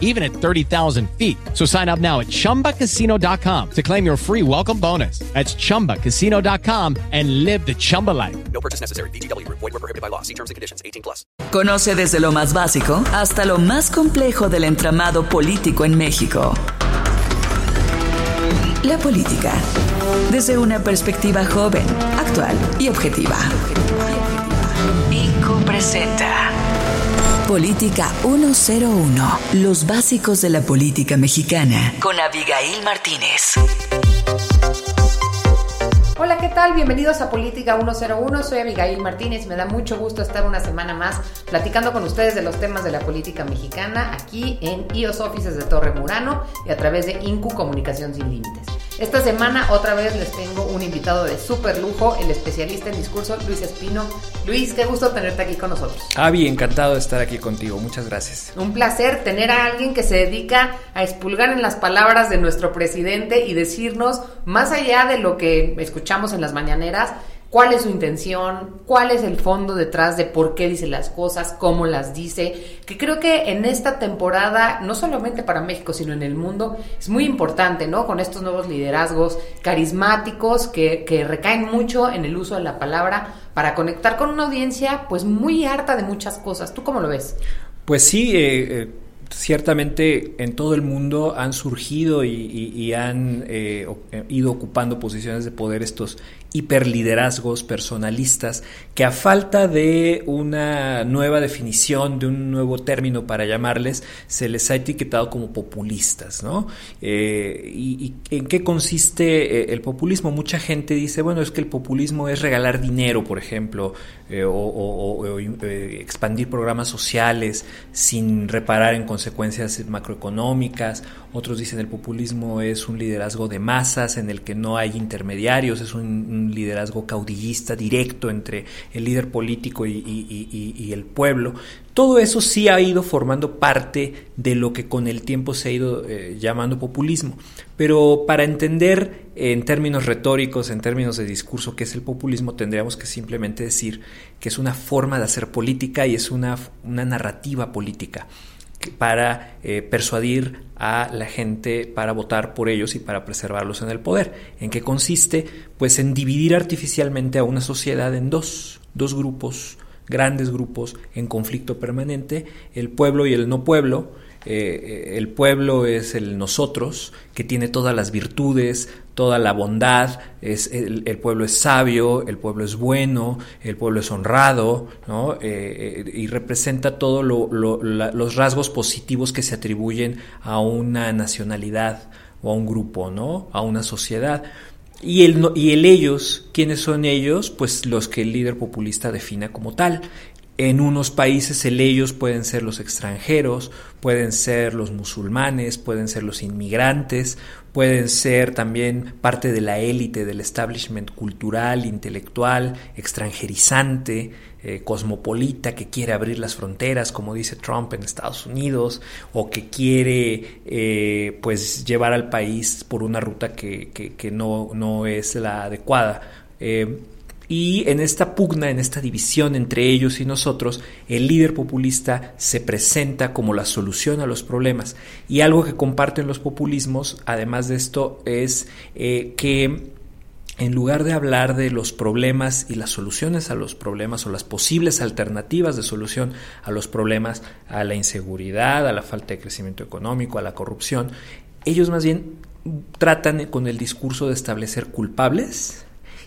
even at 30,000 feet. So sign up now at chumbacasino.com to claim your free welcome bonus. That's chumbacasino.com and live the Chumba life. No purchase necessary. BGW. Void were prohibited by law. See terms and conditions. 18 plus. Conoce desde lo más básico hasta lo más complejo del entramado político en México. La política. Desde una perspectiva joven, actual y objetiva. IQ presenta. Política 101. Los básicos de la política mexicana. Con Abigail Martínez. Hola, ¿qué tal? Bienvenidos a Política 101. Soy Abigail Martínez. Me da mucho gusto estar una semana más platicando con ustedes de los temas de la política mexicana aquí en IOS Offices de Torre Murano y a través de INCU Comunicación Sin Límites. Esta semana otra vez les tengo un invitado de súper lujo, el especialista en discurso Luis Espino. Luis, qué gusto tenerte aquí con nosotros. Avi, encantado de estar aquí contigo. Muchas gracias. Un placer tener a alguien que se dedica a expulgar en las palabras de nuestro presidente y decirnos, más allá de lo que escuchamos en las mañaneras, cuál es su intención, cuál es el fondo detrás de por qué dice las cosas, cómo las dice, que creo que en esta temporada, no solamente para México, sino en el mundo, es muy importante, ¿no? Con estos nuevos liderazgos carismáticos que, que recaen mucho en el uso de la palabra para conectar con una audiencia pues muy harta de muchas cosas. ¿Tú cómo lo ves? Pues sí, eh, eh, ciertamente en todo el mundo han surgido y, han eh, ido ocupando posiciones de poder estos hiperliderazgos personalistas que a falta de una nueva definición, de un nuevo término para llamarles, se les ha etiquetado como populistas, ¿no? Eh, y, en qué consiste eh, el populismo? Mucha gente dice, bueno, es que el populismo es regalar dinero, por ejemplo, eh, o, expandir programas sociales sin reparar en consecuencias macroeconómicas. Otros dicen el populismo es un liderazgo de masas en el que no hay intermediarios, es un, liderazgo caudillista directo entre el líder político y, el pueblo. Todo eso sí ha ido formando parte de lo que con el tiempo se ha ido eh, llamando populismo. Pero para entender en términos retóricos, en términos de discurso, qué es el populismo, tendríamos que simplemente decir que es una forma de hacer política y es una, narrativa política para eh, persuadir a la gente para votar por ellos y para preservarlos en el poder. ¿En qué consiste? Pues en dividir artificialmente a una sociedad en dos, dos grupos, grandes grupos en conflicto permanente, el pueblo y el no pueblo. Eh, eh, el pueblo es el nosotros, que tiene todas las virtudes, toda la bondad, es, el, el pueblo es sabio, el pueblo es bueno, el pueblo es honrado, ¿no? Eh, y representa todos lo, lo, los rasgos positivos que se atribuyen a una nacionalidad o a un grupo, ¿no? a una sociedad. Y el, y el ellos, ¿quiénes son ellos? Pues los que el líder populista defina como tal. En unos países el ellos pueden ser los extranjeros, pueden ser los musulmanes, pueden ser los inmigrantes, pueden ser también parte de la élite del establishment cultural, intelectual, extranjerizante, eh, cosmopolita, que quiere abrir las fronteras, como dice Trump en Estados Unidos, o que quiere eh, pues llevar al país por una ruta que, que- que no, no es la adecuada. Eh, y en esta pugna, en esta división entre ellos y nosotros, el líder populista se presenta como la solución a los problemas. Y algo que comparten los populismos, además de esto, es eh, que en lugar de hablar de los problemas y las soluciones a los problemas o las posibles alternativas de solución a los problemas, a la inseguridad, a la falta de crecimiento económico, a la corrupción, ellos más bien tratan con el discurso de establecer culpables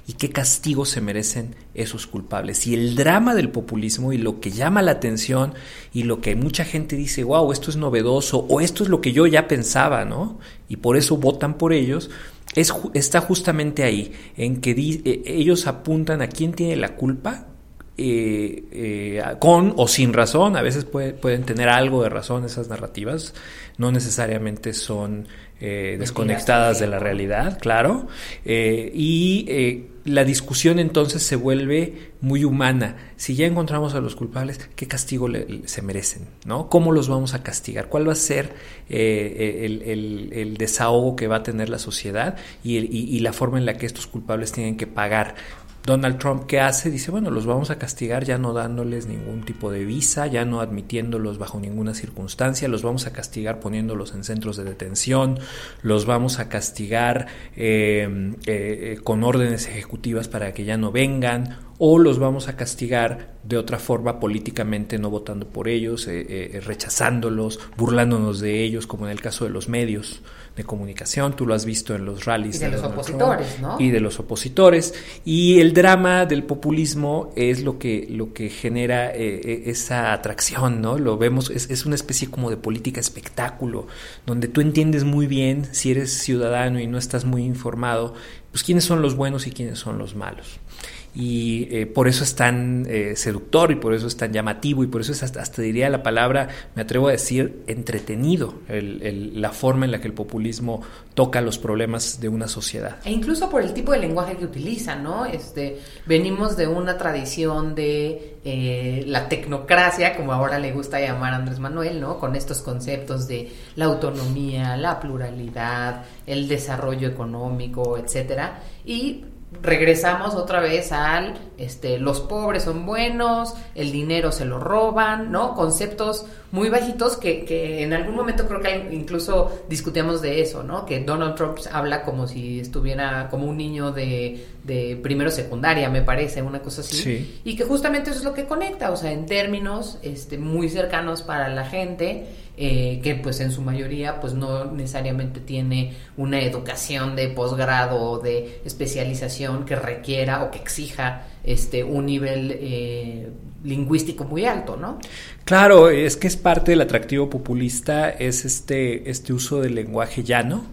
y qué castigo se merecen esos culpables. Y el drama del populismo y lo que llama la atención y lo que mucha gente dice, wow, esto es novedoso o esto es lo que yo ya pensaba, ¿no? Y por eso votan por ellos, es, está justamente ahí, en que eh, ellos apuntan a quién tiene la culpa eh, eh, con o sin razón, a veces pueden tener algo de razón esas narrativas, no necesariamente son eh, desconectadas de la realidad, claro, y la discusión entonces se vuelve muy humana. Si ya encontramos a los culpables, ¿qué castigo se merecen? ¿no? ¿Cómo los vamos a castigar? ¿Cuál va a ser el, desahogo que va a tener la sociedad y, y la forma en la que estos culpables tienen que pagar Donald Trump, ¿qué hace? Dice, bueno, los vamos a castigar ya no dándoles ningún tipo de visa, ya no admitiéndolos bajo ninguna circunstancia, los vamos a castigar poniéndolos en centros de detención, los vamos a castigar eh, eh, con órdenes ejecutivas para que ya no vengan, o los vamos a castigar de otra forma políticamente, no votando por ellos, eh, rechazándolos, burlándonos de ellos, como en el caso de los medios de comunicación, tú lo has visto en los rallies. Y de, los opositores, ¿no? Y de los opositores. Y el drama del populismo es lo que, lo que genera eh, eh, esa atracción, ¿no? Lo vemos, es, es, una especie como de política espectáculo, donde tú entiendes muy bien, si eres ciudadano y no estás muy informado, pues quiénes son los buenos y quiénes son los malos y eh, por eso es tan eh, seductor y por eso es tan llamativo y por eso es hasta, diría la palabra, me atrevo a decir, entretenido la forma en la que el populismo toca los problemas de una sociedad. E incluso por el tipo de lenguaje que utiliza, ¿no? Este, venimos de una tradición de eh, la tecnocracia, como ahora le gusta llamar a Andrés Manuel, ¿no? Con estos conceptos de la autonomía, la pluralidad, el desarrollo económico, etcétera. Y regresamos otra vez al este los pobres son buenos, el dinero se lo roban, ¿no? Conceptos muy bajitos que, que en algún momento creo que incluso discutíamos de eso, ¿no? Que Donald Trump habla como si estuviera como un niño de, de primero secundaria, me parece, una cosa así. Y que justamente eso es lo que conecta, o sea, en términos este, muy cercanos para la gente eh, que pues en su mayoría pues no necesariamente tiene una educación de posgrado o de especialización que requiera o que exija este un nivel eh, lingüístico muy alto, ¿no? Claro, es que es parte del atractivo populista, es este, este uso del lenguaje llano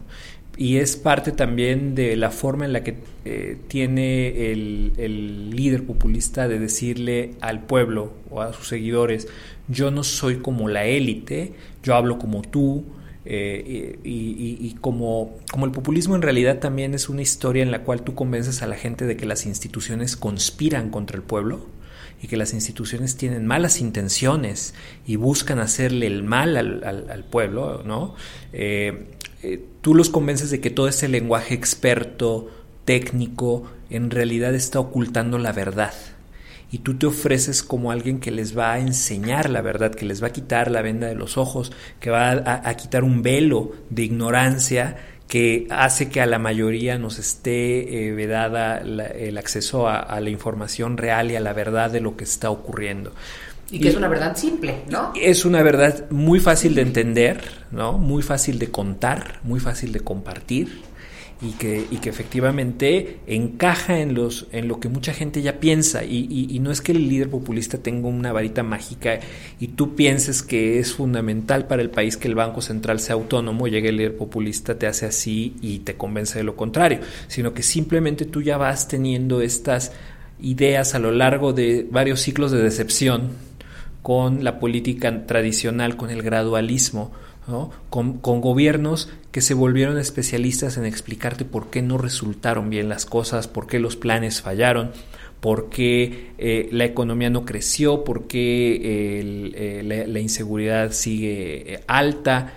y es parte también de la forma en la que eh, tiene el, el, líder populista de decirle al pueblo o a sus seguidores, yo no soy como la élite, yo hablo como tú, eh, y, como, como el populismo en realidad también es una historia en la cual tú convences a la gente de que las instituciones conspiran contra el pueblo y que las instituciones tienen malas intenciones y buscan hacerle el mal al, pueblo, ¿no? Eh, eh, tú los convences de que todo ese lenguaje experto, técnico, en realidad está ocultando la verdad y tú te ofreces como alguien que les va a enseñar la verdad, que les va a quitar la venda de los ojos, que va a, quitar un velo de ignorancia que hace que a la mayoría nos esté eh, vedada el acceso a, la información real y a la verdad de lo que está ocurriendo. Y que es una verdad simple, ¿no? Es una verdad muy fácil de entender, ¿no? Muy fácil de contar, muy fácil de compartir y que, y que efectivamente encaja en, los, en lo que mucha gente ya piensa. Y, y, no es que el líder populista tenga una varita mágica y tú pienses que es fundamental para el país que el Banco Central sea autónomo, llegue el líder populista, te hace así y te convence de lo contrario, sino que simplemente tú ya vas teniendo estas ideas a lo largo de varios ciclos de decepción con la política tradicional, con el gradualismo, con, gobiernos que se volvieron especialistas en explicarte por qué no resultaron bien las cosas, por qué los planes fallaron, por qué eh, la economía no creció, por qué eh, la, inseguridad sigue eh, alta.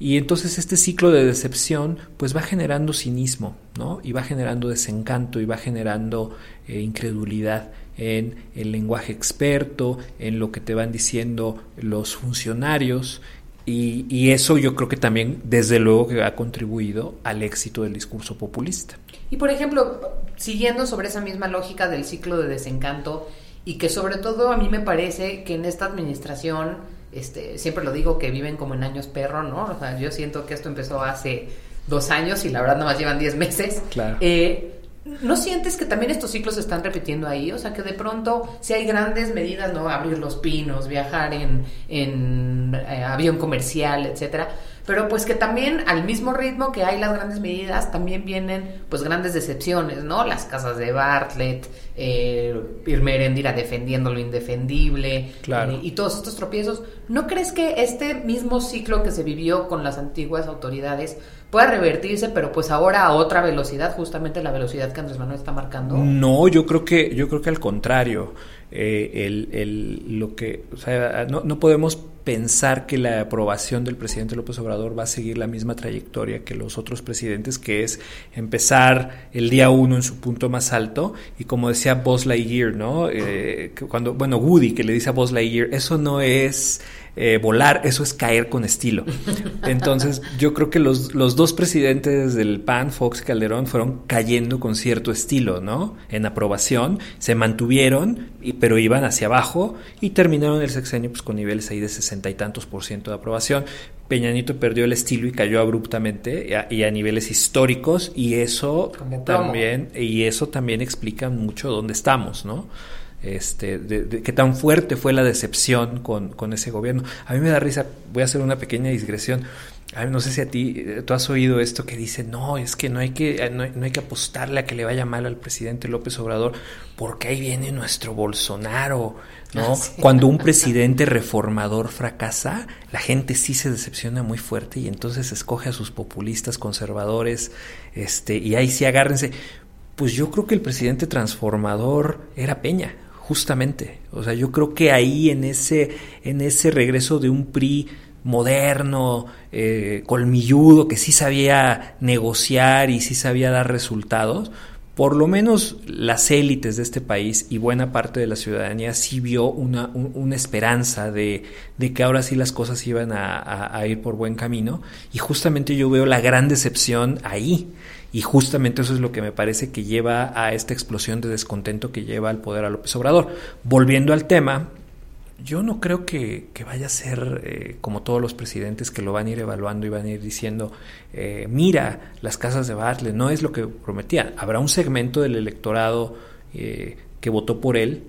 Y entonces este ciclo de decepción pues va generando cinismo, ¿no? Y va generando desencanto y va generando incredulidad en el lenguaje experto, en lo que te van diciendo los funcionarios y, eso yo creo que también, desde luego, que ha contribuido al éxito del discurso populista. Y por ejemplo, siguiendo sobre esa misma lógica del ciclo de desencanto, y que sobre todo a mí me parece que en esta administración, este, siempre lo digo que viven como en años perro, ¿no? O sea, yo siento que esto empezó hace dos años y la verdad nada más llevan diez meses. Claro. Eh, ¿No sientes que también estos ciclos se están repitiendo ahí? O sea, que de pronto, si hay grandes medidas, ¿no? Abrir los pinos, viajar en, en eh, avión comercial, etcétera. Pero pues que también al mismo ritmo que hay las grandes medidas, también vienen pues grandes decepciones, ¿no? Las casas de Bartlett, eh, Irma Erendira defendiendo lo indefendible Claro. eh, y todos estos tropiezos. ¿No crees que este mismo ciclo que se vivió con las antiguas autoridades pueda revertirse, pero pues ahora a otra velocidad, justamente la velocidad que Andrés Manuel está marcando? No, yo creo que, yo creo que al contrario. Eh, el, el- lo que, o sea, no, no podemos pensar que la aprobación del presidente López Obrador va a seguir la misma trayectoria que los otros presidentes, que es empezar el día uno en su punto más alto y como decía Buzz Lightyear, ¿no? Eh, cuando, bueno, Woody que le dice a Buzz Lightyear, eso no es eh, volar, eso es caer con estilo. Entonces, yo creo que los, los dos presidentes del PAN, Fox y Calderón, fueron cayendo con cierto estilo, ¿no? En aprobación, se mantuvieron, y- pero iban hacia abajo y terminaron el sexenio pues, con niveles ahí de sesenta y tantos por ciento de aprobación. Peña Nieto perdió el estilo y cayó abruptamente y a, y a niveles históricos y eso también y eso también explica mucho dónde estamos, ¿no? Este, de, de qué tan fuerte fue la decepción con, con ese gobierno. A mí me da risa, voy a hacer una pequeña digresión. A mí no sé si a ti, eh, tú has oído esto que dice, no, es que no hay que, eh, no hay, no hay que apostarle a que le vaya mal al presidente López Obrador, porque ahí viene nuestro Bolsonaro, ¿no? Ah, sí. Cuando un presidente reformador fracasa, la gente sí se decepciona muy fuerte y entonces escoge a sus populistas conservadores, este, y ahí sí agárrense. Pues yo creo que el presidente transformador era Peña, justamente. O sea, yo creo que ahí en ese, en ese regreso de un PRI moderno, eh, colmilludo, que sí sabía negociar y sí sabía dar resultados, por lo menos las élites de este país y buena parte de la ciudadanía sí vio una, un- una esperanza de, de que ahora sí las cosas iban a, a- a ir por buen camino. Y justamente yo veo la gran decepción ahí. Y justamente eso es lo que me parece que lleva a esta explosión de descontento que lleva al poder a López Obrador. Volviendo al tema, yo no creo que, vaya a ser eh, como todos los presidentes que lo van a ir evaluando y van a ir diciendo, eh, mira, las casas de Bartlett, no es lo que prometían. Habrá un segmento del electorado eh, que votó por él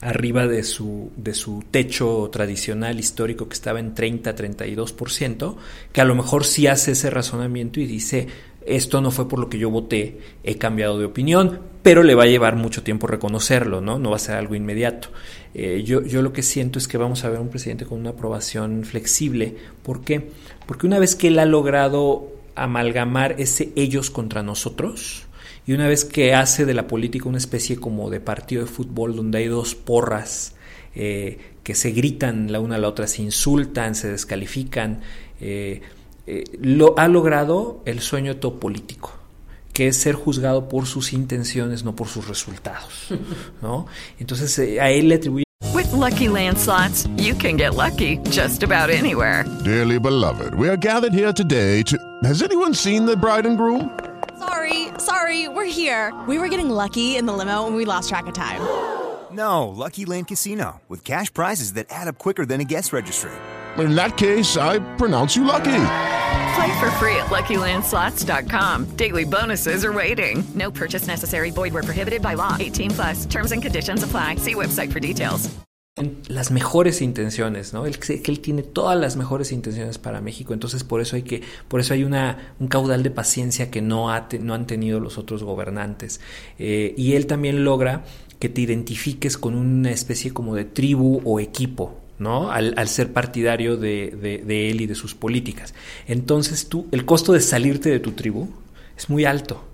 arriba de su, de su techo tradicional histórico que estaba en 30-32%, que a lo mejor sí hace ese razonamiento y dice, esto no fue por lo que yo voté, he cambiado de opinión, pero le va a llevar mucho tiempo reconocerlo, ¿no? No va a ser algo inmediato. Eh, yo, yo lo que siento es que vamos a ver un presidente con una aprobación flexible. ¿Por qué? Porque una vez que él ha logrado amalgamar ese ellos contra nosotros, y una vez que hace de la política una especie como de partido de fútbol donde hay dos porras eh, que se gritan la una a la otra, se insultan, se descalifican, eh, eh, lo ha logrado el sueño de todo político que es ser juzgado por sus intenciones, no por sus resultados, ¿no? Entonces eh, a él le atribuye With Lucky Land slots, you can get lucky just about anywhere. Dearly beloved, we are gathered here today to. Has anyone seen the bride and groom? Sorry, sorry, we're here. We were getting lucky in the limo and we lost track of time. No, Lucky Land Casino, with cash prizes that add up quicker than a guest registry. In that case, I pronounce you lucky. Play for free at LuckyLandSlots.com. Daily bonuses are waiting. No purchase necessary. Void prohibited by law. 18 plus. Terms and conditions apply. See website for details. las mejores intenciones, ¿no? Él, que él tiene todas las mejores intenciones para México, entonces por eso hay que, por eso hay una, un caudal de paciencia que no, ha no han tenido los otros gobernantes. Eh, y él también logra que te identifiques con una especie como de tribu o equipo, ¿no? Al, ser partidario de, él y de sus políticas. Entonces tú, el costo de salirte de tu tribu es muy alto.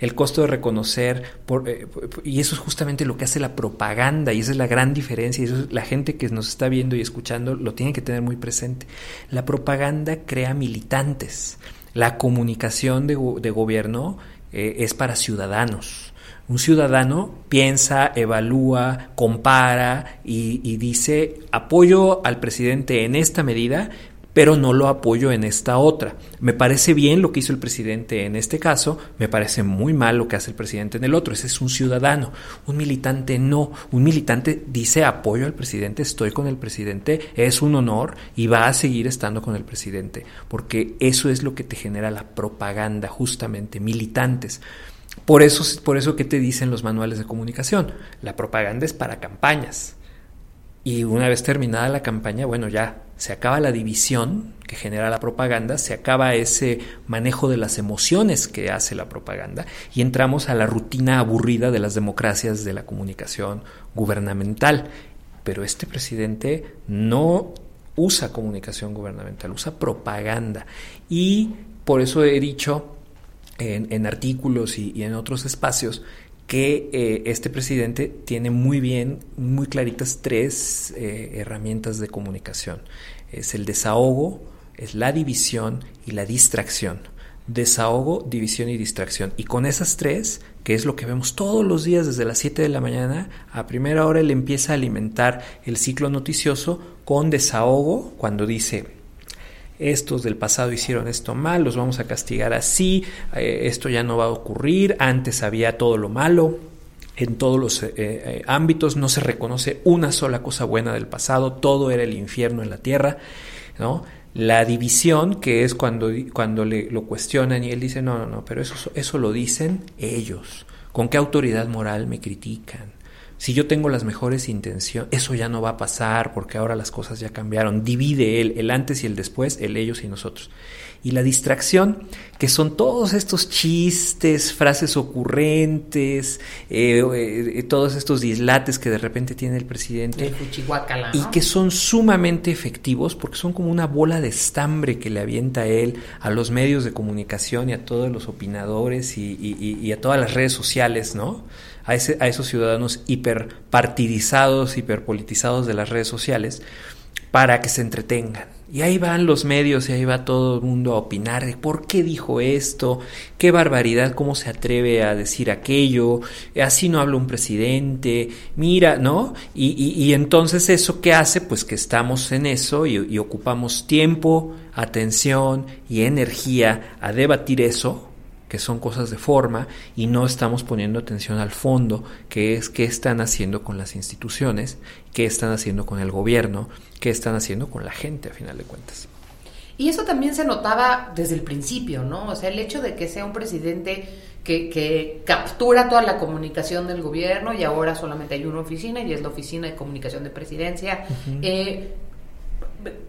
El costo de reconocer, eh, y eso es justamente lo que hace la propaganda, y esa es la gran diferencia, y eso es- la gente que nos está viendo y escuchando lo tiene que tener muy presente. La propaganda crea militantes, la comunicación de gobierno eh, es para ciudadanos. Un ciudadano piensa, evalúa, compara y, dice apoyo al presidente en esta medida, pero no lo apoyo en esta otra. Me parece bien lo que hizo el presidente en este caso, me parece muy mal lo que hace el presidente en el otro. Ese es un ciudadano. Un militante no. Un militante dice apoyo al presidente, estoy con el presidente, es un honor y va a seguir estando con el presidente, porque eso es lo que te genera la propaganda, justamente, militantes. Por eso, por eso que te dicen los manuales de comunicación, la propaganda es para campañas. Y una vez terminada la campaña, bueno, ya se acaba la división que genera la propaganda, se acaba ese manejo de las emociones que hace la propaganda y entramos a la rutina aburrida de las democracias de la comunicación gubernamental. Pero este presidente no usa comunicación gubernamental, usa propaganda. Y por eso he dicho en, artículos y, en otros espacios que eh, este presidente tiene muy bien, muy claritas tres eh, herramientas de comunicación. Es el desahogo, es la división y la distracción. Desahogo, división y distracción. Y con esas tres, que es lo que vemos todos los días desde las 7 de la mañana, a primera hora él empieza a alimentar el ciclo noticioso con desahogo, cuando dice, estos del pasado hicieron esto mal, los vamos a castigar así, eh, esto ya no va a ocurrir, antes había todo lo malo, en todos los eh, eh, ámbitos, no se reconoce una sola cosa buena del pasado, todo era el infierno en la tierra, ¿no? La división, que es cuando, cuando le, lo cuestionan y él dice, no, no, no, pero eso, eso lo dicen ellos. ¿Con qué autoridad moral me critican? Si yo tengo las mejores intenciones, eso ya no va a pasar porque ahora las cosas ya cambiaron. Divide él, el antes y el después, el ellos y nosotros y la distracción, que son todos estos chistes, frases ocurrentes, eh, eh, todos estos dislates que de repente tiene el presidente. Y que son sumamente efectivos porque son como una bola de estambre que le avienta él a los medios de comunicación y a todos los opinadores y, a todas las redes sociales, ¿no? A, ese, a esos ciudadanos hiperpartidizados, hiperpolitizados de las redes sociales, para que se entretengan y ahí van los medios y ahí va todo el mundo a opinar de por qué dijo esto, qué barbaridad, cómo se atreve a decir aquello, así no habla un presidente, mira, ¿no? Y, entonces eso qué hace, pues que estamos en eso y, y ocupamos tiempo, atención y energía a debatir eso que son cosas de forma y no estamos poniendo atención al fondo, que es qué están haciendo con las instituciones, qué están haciendo con el gobierno, qué están haciendo con la gente a final de cuentas. Y eso también se notaba desde el principio, ¿no? O sea, el hecho de que sea un presidente que, que, captura toda la comunicación del gobierno y ahora solamente hay una oficina y es la oficina de comunicación de presidencia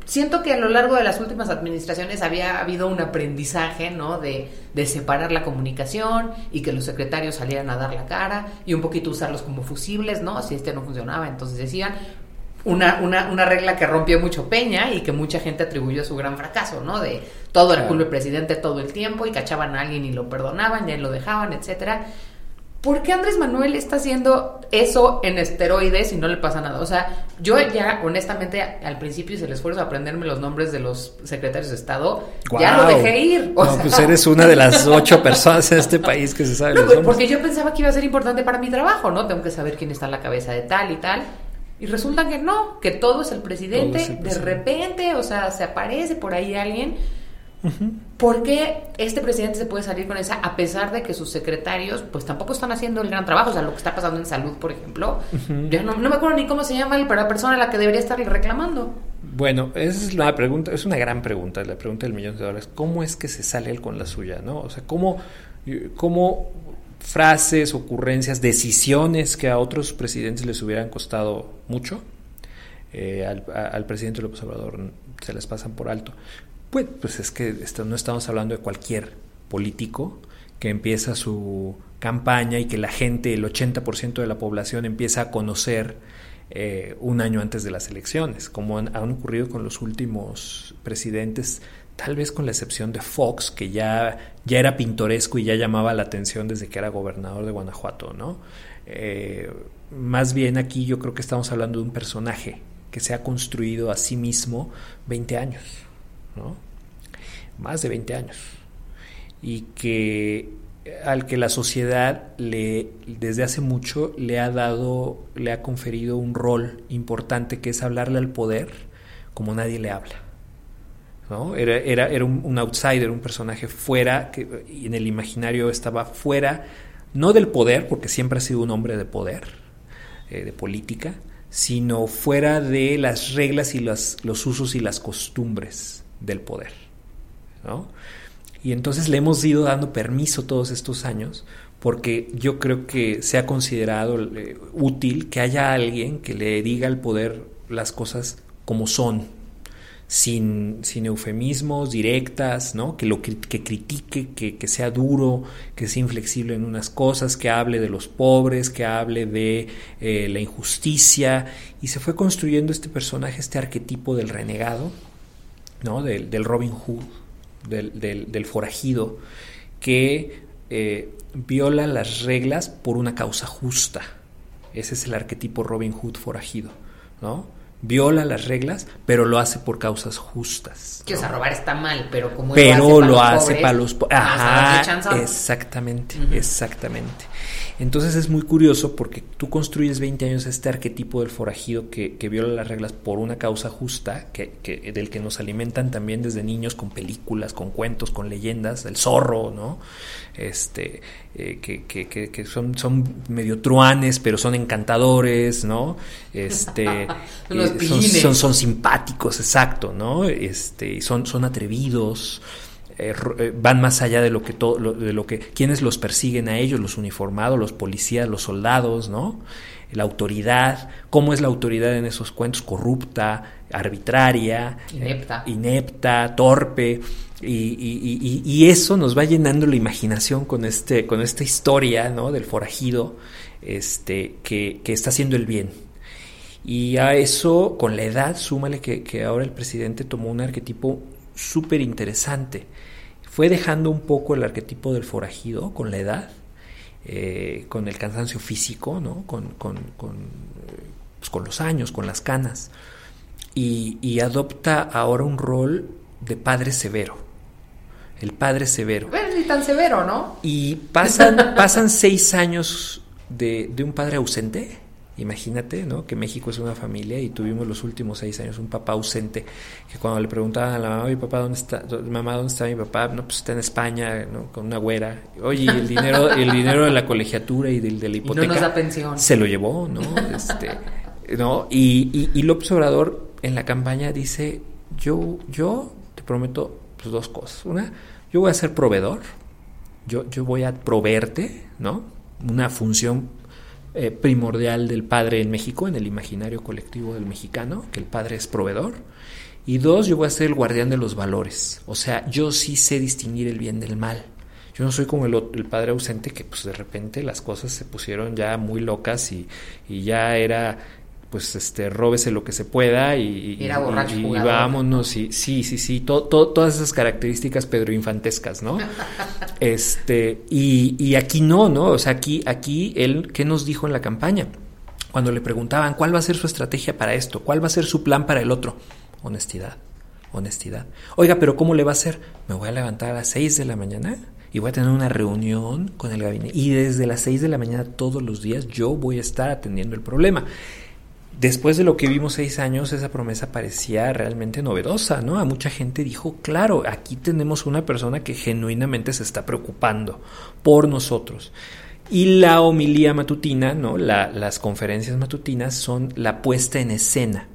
siento que a lo largo de las últimas administraciones había habido un aprendizaje, ¿no? De, separar la comunicación y que los secretarios salieran a dar la cara y un poquito usarlos como fusibles, ¿no? Si este no funcionaba, entonces decían una, una, una regla que rompió mucho Peña y que mucha gente atribuyó a su gran fracaso, ¿no? De todo era culpa del presidente todo el tiempo y cachaban a alguien y lo perdonaban, ya lo dejaban, etcétera. ¿Por qué Andrés Manuel está haciendo eso en esteroides y no le pasa nada? O sea, yo ya, honestamente, al principio hice el esfuerzo de aprenderme los nombres de los secretarios de Estado. Ya lo dejé ir. no, pues eres una de las ocho personas en este país que se sabe. los nombres. porque yo pensaba que iba a ser importante para mi trabajo, ¿no? Tengo que saber quién está en la cabeza de tal y tal. Y resulta que no, que todo es el presidente. Es el presidente. De repente, o sea, se aparece por ahí alguien ¿Por qué este presidente se puede salir con esa a pesar de que sus secretarios pues tampoco están haciendo el gran trabajo? O sea, lo que está pasando en salud, por ejemplo. Yo no, me acuerdo ni cómo se llama la persona a la que debería estar reclamando. Bueno, esa es la pregunta, es una gran pregunta, la pregunta del millón de dólares. ¿Cómo es que se sale él con la suya? ¿no? O sea, ¿cómo, cómo frases, ocurrencias, decisiones que a otros presidentes les hubieran costado mucho, eh, al, al, presidente López Obrador se les pasan por alto. Pues, pues es que no estamos hablando de cualquier político que empieza su campaña y que la gente, el 80% de la población empieza a conocer eh, un año antes de las elecciones, como han, ocurrido con los últimos presidentes, tal vez con la excepción de Fox, que ya, ya era pintoresco y ya llamaba la atención desde que era gobernador de Guanajuato, ¿no? Eh, más bien aquí yo creo que estamos hablando de un personaje que se ha construido a sí mismo 20 años. ¿No? más de 20 años, y que al que la sociedad le, desde hace mucho le ha dado, le ha conferido un rol importante que es hablarle al poder como nadie le habla. ¿no? Era, era, era un, outsider, un personaje fuera, que en el imaginario estaba fuera, no del poder, porque siempre ha sido un hombre de poder, eh, de política, sino fuera de las reglas y los usos y las costumbres del poder. ¿no? Y entonces le hemos ido dando permiso todos estos años porque yo creo que se ha considerado eh, útil que haya alguien que le diga al poder las cosas como son, sin, sin eufemismos, directas, ¿no? Que lo que critique, que, que, sea duro, que sea inflexible en unas cosas, que hable de los pobres, que hable de eh, la injusticia. Y se fue construyendo este personaje, este arquetipo del renegado, ¿no? Del, del Robin Hood, del, del, del forajido, que eh, viola las reglas por una causa justa. Ese es el arquetipo Robin Hood forajido, ¿no? viola las reglas, pero lo hace por causas justas. Que o sea, robar está mal, pero como pero lo hace, para los, pobres, Ajá, exactamente, exactamente. Entonces es muy curioso porque tú construyes 20 años este arquetipo del forajido que, viola las reglas por una causa justa, que, del que nos alimentan también desde niños con películas, con cuentos, con leyendas, el zorro, ¿no? Este, eh, que, son, son medio truanes, pero son encantadores, ¿no? Este, eh, son, son, simpáticos, exacto, ¿no? Este, son, son atrevidos. Eh, eh, van más allá de lo que todo de lo que quienes los persiguen a ellos los uniformados los policías los soldados no la autoridad cómo es la autoridad en esos cuentos corrupta arbitraria inepta, inepta torpe y, eso nos va llenando la imaginación con este con esta historia no del forajido este que, que está haciendo el bien. Y a eso con la edad súmale que, que ahora el presidente tomó un arquetipo súper interesante. Fue dejando un poco el arquetipo del forajido con la edad, eh, con el cansancio físico, ¿no? con, con, con, pues, con los años, con las canas, y, adopta ahora un rol de padre severo. El padre severo. Bueno, ni tan severo, ¿no? Y pasan, pasan seis años de, de un padre ausente Imagínate, ¿no? Que México es una familia y tuvimos los últimos seis años un papá ausente que cuando le preguntaban a la mamá, papá, ¿dónde está? Mamá, ¿dónde está mi papá? No, pues está en España, ¿no? Con una güera. Oye, el dinero, el dinero de la colegiatura y del, de la hipoteca. Y no nos da pensión. Se lo llevó, ¿no? Este, ¿no? Y, y, y López Obrador en la campaña dice, yo, yo te prometo pues, dos cosas. Una, yo voy a ser proveedor, yo, yo voy a proveerte, ¿no? Una función eh, primordial del padre en México, en el imaginario colectivo del mexicano, que el padre es proveedor. Y dos, yo voy a ser el guardián de los valores. O sea, yo sí sé distinguir el bien del mal. Yo no soy como el, el padre ausente que pues de repente las cosas se pusieron ya muy locas y, y ya era pues este róbese lo que se pueda y, Era borracho y, vámonos y sí sí sí. Todas esas características pedroinfantescas no este y, aquí no no o sea aquí aquí él qué nos dijo en la campaña cuando le preguntaban cuál va a ser su estrategia para esto cuál va a ser su plan para el otro honestidad honestidad. Oiga pero cómo le va a hacer me voy a levantar a las 6 de la mañana y voy a tener una reunión con el gabinete. Y desde las 6 de la mañana todos los días yo voy a estar atendiendo el problema Después de lo que vimos seis años, esa promesa parecía realmente novedosa, ¿no? A mucha gente dijo, claro, aquí tenemos una persona que genuinamente se está preocupando por nosotros. Y la homilía matutina, ¿no? las conferencias matutinas son la puesta en escena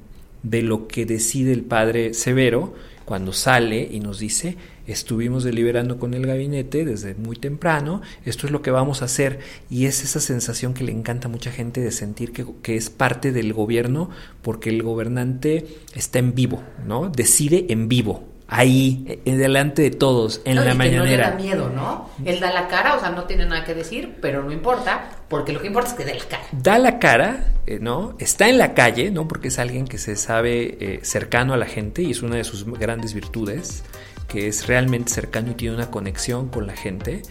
de lo que decide el padre Severo cuando sale y nos dice, estuvimos deliberando con el gabinete desde muy temprano, esto es lo que vamos a hacer y es esa sensación que le encanta a mucha gente de sentir que, que es parte del gobierno porque el gobernante está en vivo, ¿no? Decide en vivo, ahí, en delante de todos, en la mañanera. no le da miedo, ¿no? Él da la cara, o sea, no tiene nada que decir, pero no importa, porque lo que importa es que dé la cara. Da la cara, eh, ¿no? Está en la calle, ¿no? Porque es alguien que se sabe eh, cercano a la gente y es una de sus grandes virtudes que es realmente cercano y tiene una conexión con la gente.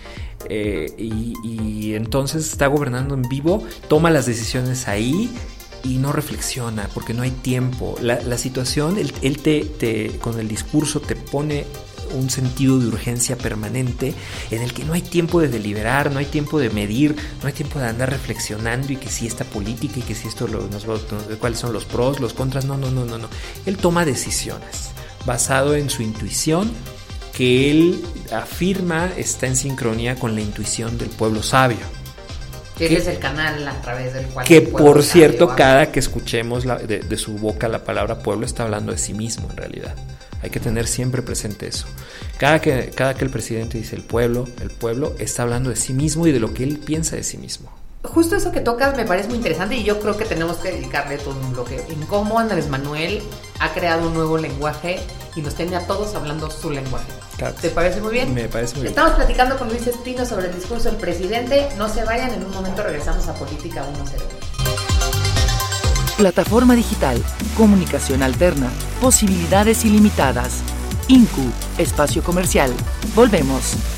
Eh, y, entonces está gobernando en vivo, toma las decisiones ahí y no reflexiona porque no hay tiempo. La, situación, él, te, con el discurso te pone un sentido de urgencia permanente en el que no hay tiempo de deliberar, no hay tiempo de medir, no hay tiempo de andar reflexionando y que si esta política y que si esto lo, nos, cuáles son los pros, los contras, no, no, no, no, no. Él toma decisiones basado en su intuición que él afirma está en sincronía con la intuición del pueblo sabio. Que es el canal a través del cual... Que por cierto, cada que escuchemos de, su boca la palabra pueblo está hablando de sí mismo en realidad. Hay que tener siempre presente eso. Cada que, cada que el presidente dice el pueblo, el pueblo está hablando de sí mismo y de lo que él piensa de sí mismo. Justo eso que tocas me parece muy interesante y yo creo que tenemos que dedicarle todo un bloque en cómo Andrés Manuel ha creado un nuevo lenguaje y nos tiene a todos hablando su lenguaje. Claro. ¿Te parece muy bien? Me parece muy bien. Estamos platicando con Luis Espino sobre el discurso del presidente. No se vayan, en un momento regresamos a Política 101. Plataforma digital, comunicación alterna, posibilidades ilimitadas. INCU, espacio comercial. Volvemos.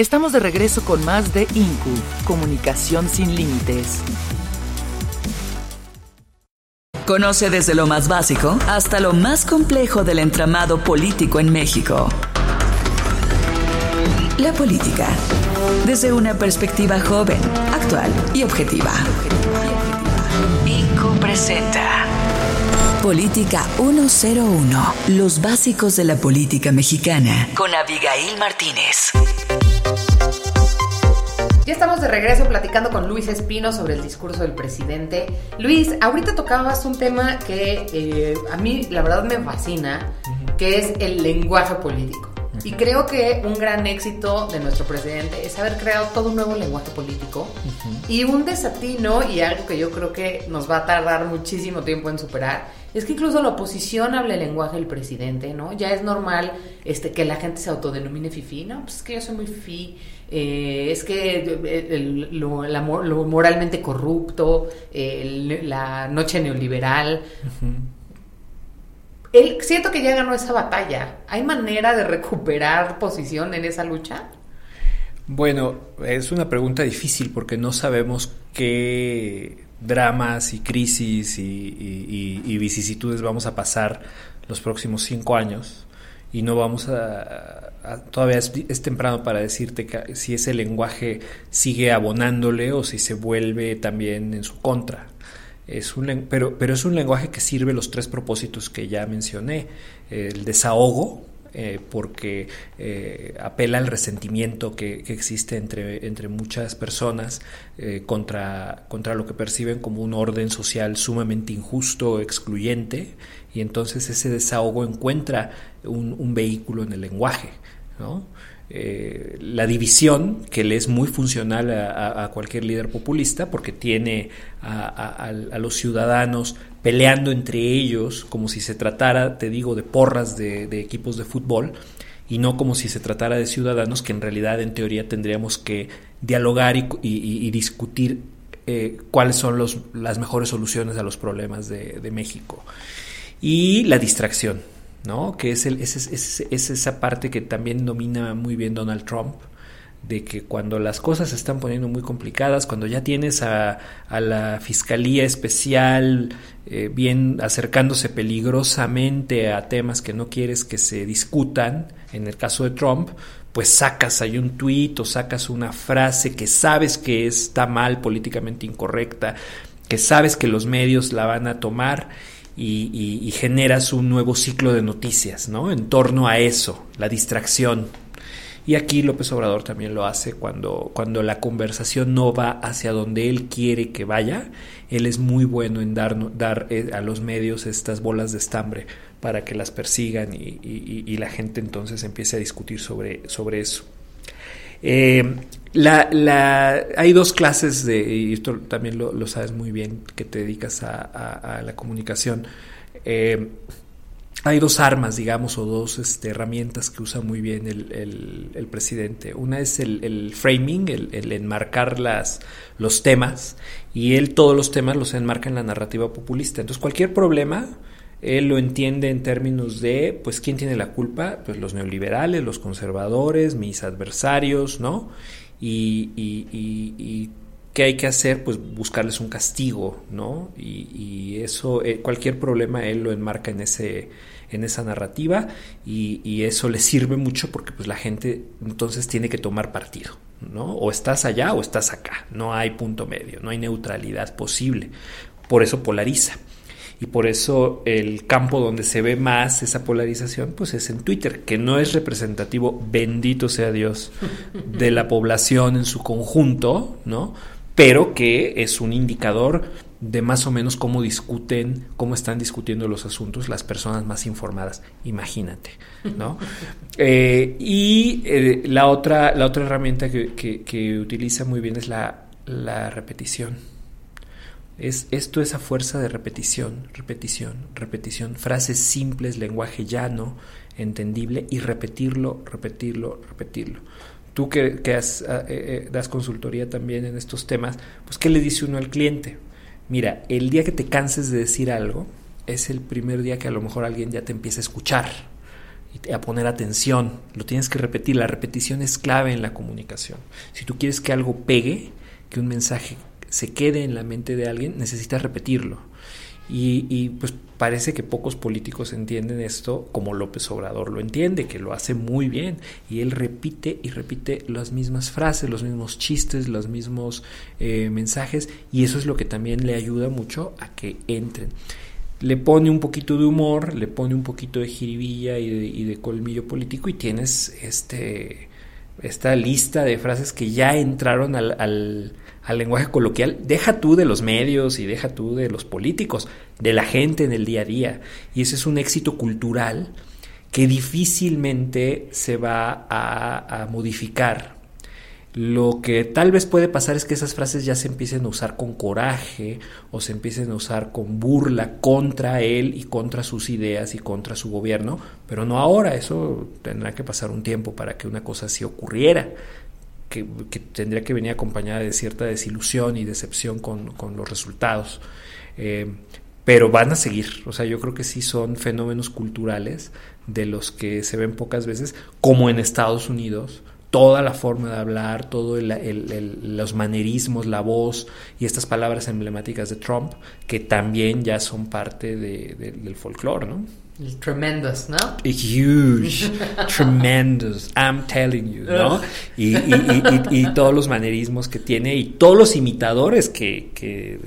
Estamos de regreso con más de INCU, Comunicación sin Límites. Conoce desde lo más básico hasta lo más complejo del entramado político en México. La política, desde una perspectiva joven, actual y objetiva. INCU presenta Política 101, los básicos de la política mexicana, con Abigail Martínez. Ya estamos de regreso platicando con Luis Espino sobre el discurso del presidente. Luis, ahorita tocabas un tema que eh, a mí la verdad me fascina, que es el lenguaje político. Y creo que un gran éxito de nuestro presidente es haber creado todo un nuevo lenguaje político y un desatino y algo que yo creo que nos va a tardar muchísimo tiempo en superar es que incluso la oposición habla el lenguaje del presidente, ¿no? Ya es normal este, que la gente se autodenomine fifi, ¿no? Pues es que yo soy muy fifi, eh, es que eh, el- lo, la lo moralmente corrupto, el- la noche neoliberal. Él, siento que ya ganó esa batalla. ¿Hay manera de recuperar posición en esa lucha? Bueno, es una pregunta difícil porque no sabemos qué dramas y crisis y, vicisitudes vamos a pasar los próximos cinco años y no vamos a... todavía es, temprano para decirte si ese lenguaje sigue abonándole o si se vuelve también en su contra. Es un, pero, pero es un lenguaje que sirve los tres propósitos que ya mencioné. El desahogo, eh, porque eh, apela al resentimiento que, que existe entre, entre muchas personas eh, contra, contra lo que perciben como un orden social sumamente injusto, excluyente, y entonces ese desahogo encuentra un, un vehículo en el lenguaje. ¿no? Eh, la división, que le es muy funcional a, cualquier líder populista, porque tiene a, los ciudadanos peleando entre ellos, como si se tratara, te digo, de porras de, equipos de fútbol, y no como si se tratara de ciudadanos que en realidad, en teoría, tendríamos que dialogar y, y- y discutir eh, cuáles son los- las mejores soluciones a los problemas de México. Y la distracción, ¿no? Que es, el, es, es- es- es esa parte que también domina muy bien Donald Trump, de que cuando las cosas se están poniendo muy complicadas, cuando ya tienes a, a la Fiscalía Especial eh, bien acercándose peligrosamente a temas que no quieres que se discutan, en el caso de Trump, pues sacas ahí un tuit o sacas una frase que sabes que está mal, políticamente incorrecta, que sabes que los medios la van a tomar y, y, y generas un nuevo ciclo de noticias, ¿no? En torno a eso, la distracción, y aquí López Obrador también lo hace cuando, cuando la conversación no va hacia donde él quiere que vaya. Él es muy bueno en dar, dar eh, a los medios estas bolas de estambre para que las persigan y, y, y la gente entonces empiece a discutir sobre, sobre eso. Eh, la, hay dos clases de, y esto también lo, sabes muy bien, que te dedicas a, la comunicación. Eh, hay dos armas, digamos, o dos este, herramientas que usa muy bien el presidente. Una es el, el framing, el, enmarcar las, los temas, y él todos los temas los enmarca en la narrativa populista. Entonces, cualquier problema, él lo entiende en términos de, pues, ¿quién tiene la culpa? Pues los neoliberales, los conservadores, mis adversarios, ¿no? Y, y, y, y ¿qué hay que hacer? Pues buscarles un castigo, ¿no? Y, eso, eh, cualquier problema él lo enmarca en ese en esa narrativa y, y, eso le sirve mucho porque pues la gente entonces tiene que tomar partido, ¿no? O estás allá o estás acá, no hay punto medio, no hay neutralidad posible, por eso polariza. Y por eso el campo donde se ve más esa polarización, pues es en Twitter, que no es representativo, bendito sea Dios, de la población en su conjunto, ¿no? Pero que es un indicador de más o menos cómo discuten, cómo están discutiendo los asuntos las personas más informadas. Imagínate, ¿no? eh, y eh, la, otra, la otra herramienta que, que, que utiliza muy bien es la, la repetición. Es, esto es a fuerza de repetición, repetición, repetición, frases simples, lenguaje llano, entendible y repetirlo, repetirlo, repetirlo. Tú que, que has, eh, eh, das consultoría también en estos temas, pues ¿qué le dice uno al cliente? Mira, el día que te canses de decir algo es el primer día que a lo mejor alguien ya te empieza a escuchar y a poner atención. Lo tienes que repetir. La repetición es clave en la comunicación. Si tú quieres que algo pegue, que un mensaje se quede en la mente de alguien, necesitas repetirlo. Y, pues parece que pocos políticos entienden esto como López Obrador lo entiende, que lo hace muy bien. Y él repite y repite las mismas frases, los mismos chistes, los mismos eh, mensajes. Y eso es lo que también le ayuda mucho a que entren. Le pone un poquito de humor, le pone un poquito de jiribilla y de, y de colmillo político y tienes este esta lista de frases que ya entraron al, al, al, lenguaje coloquial, deja tú de los medios y deja tú de los políticos, de la gente en el día a día. Y ese es un éxito cultural que difícilmente se va a, modificar. Lo que tal vez puede pasar es que esas frases ya se empiecen a usar con coraje o se empiecen a usar con burla contra él y contra sus ideas y contra su gobierno, pero no ahora, eso tendrá que pasar un tiempo para que una cosa así ocurriera, que, tendría que venir acompañada de cierta desilusión y decepción con, con los resultados. Eh, pero van a seguir, o sea, yo creo que sí son fenómenos culturales de los que se ven pocas veces, como en Estados Unidos, toda la forma de hablar, todos los manerismos, la voz y estas palabras emblemáticas de Trump, que también ya son parte de, de, del folclore, ¿no? Tremendous, ¿no? Huge, tremendous, I'm telling you, ¿no? Y, y, y, y, todos los manerismos que tiene y todos los imitadores que, que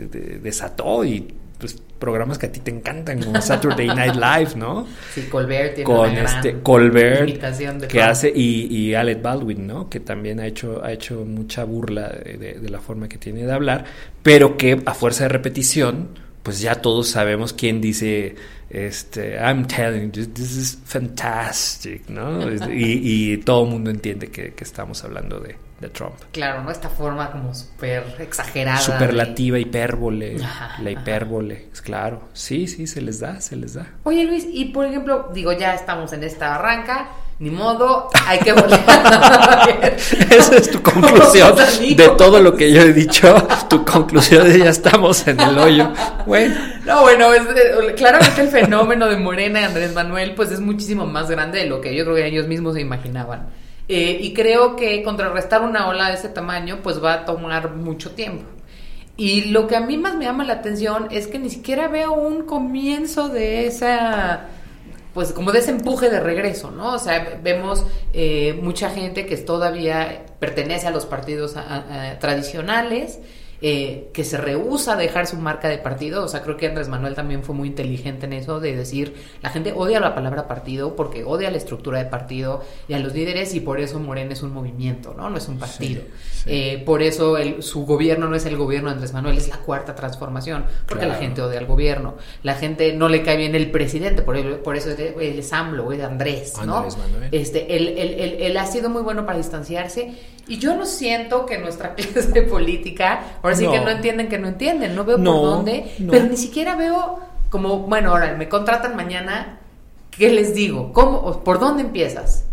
desató y pues, programas que a ti te encantan, como Saturday Night Live, ¿no? Sí, Colbert tiene Con una este gran Colbert imitación de que Trump. hace y, y Alec Baldwin, ¿no? Que también ha hecho ha hecho mucha burla de, de, de la forma que tiene de hablar, pero que a fuerza de repetición, pues ya todos sabemos quién dice este I'm telling you this is fantastic, ¿no? y, y todo el mundo entiende que, que estamos hablando de, de Trump. Claro, ¿no? Esta forma como súper exagerada. Superlativa, hipérbole, ajá, la hipérbole, es claro. Sí, sí, se les da, se les da. Oye Luis, y por ejemplo, digo, ya estamos en esta barranca, ni modo, hay que volver. Esa es tu conclusión de todo lo que yo he dicho. Tu conclusión es ya estamos en el hoyo. Bueno. No, bueno, es, eh, claramente el fenómeno de Morena y Andrés Manuel, pues es muchísimo más grande de lo que yo creo que ellos mismos se imaginaban. Eh, y creo que contrarrestar una ola de ese tamaño pues va a tomar mucho tiempo. Y lo que a mí más me llama la atención es que ni siquiera veo un comienzo de esa pues como de ese empuje de regreso, ¿no? O sea, vemos eh, mucha gente que todavía pertenece a los partidos tradicionales, eh, que se rehúsa a dejar su marca de partido. O sea, creo que Andrés Manuel también fue muy inteligente en eso, de decir, la gente odia la palabra partido porque odia la estructura de partido y a los líderes y por eso Morena es un movimiento, ¿no? No es un partido. Eh, por eso el, su gobierno no es el gobierno de Andrés Manuel, es la cuarta transformación, porque la gente odia al gobierno. La gente no le cae bien el presidente, por, por eso es AMLO, es Andrés, ¿no? Este, él, él, él ha sido muy bueno para distanciarse y yo no siento que nuestra clase de política, ahora sí que no entienden que no entienden, no veo por dónde, pero ni siquiera veo como, bueno, ahora me contratan mañana, ¿qué les digo? ¿Cómo, ¿Por dónde empiezas?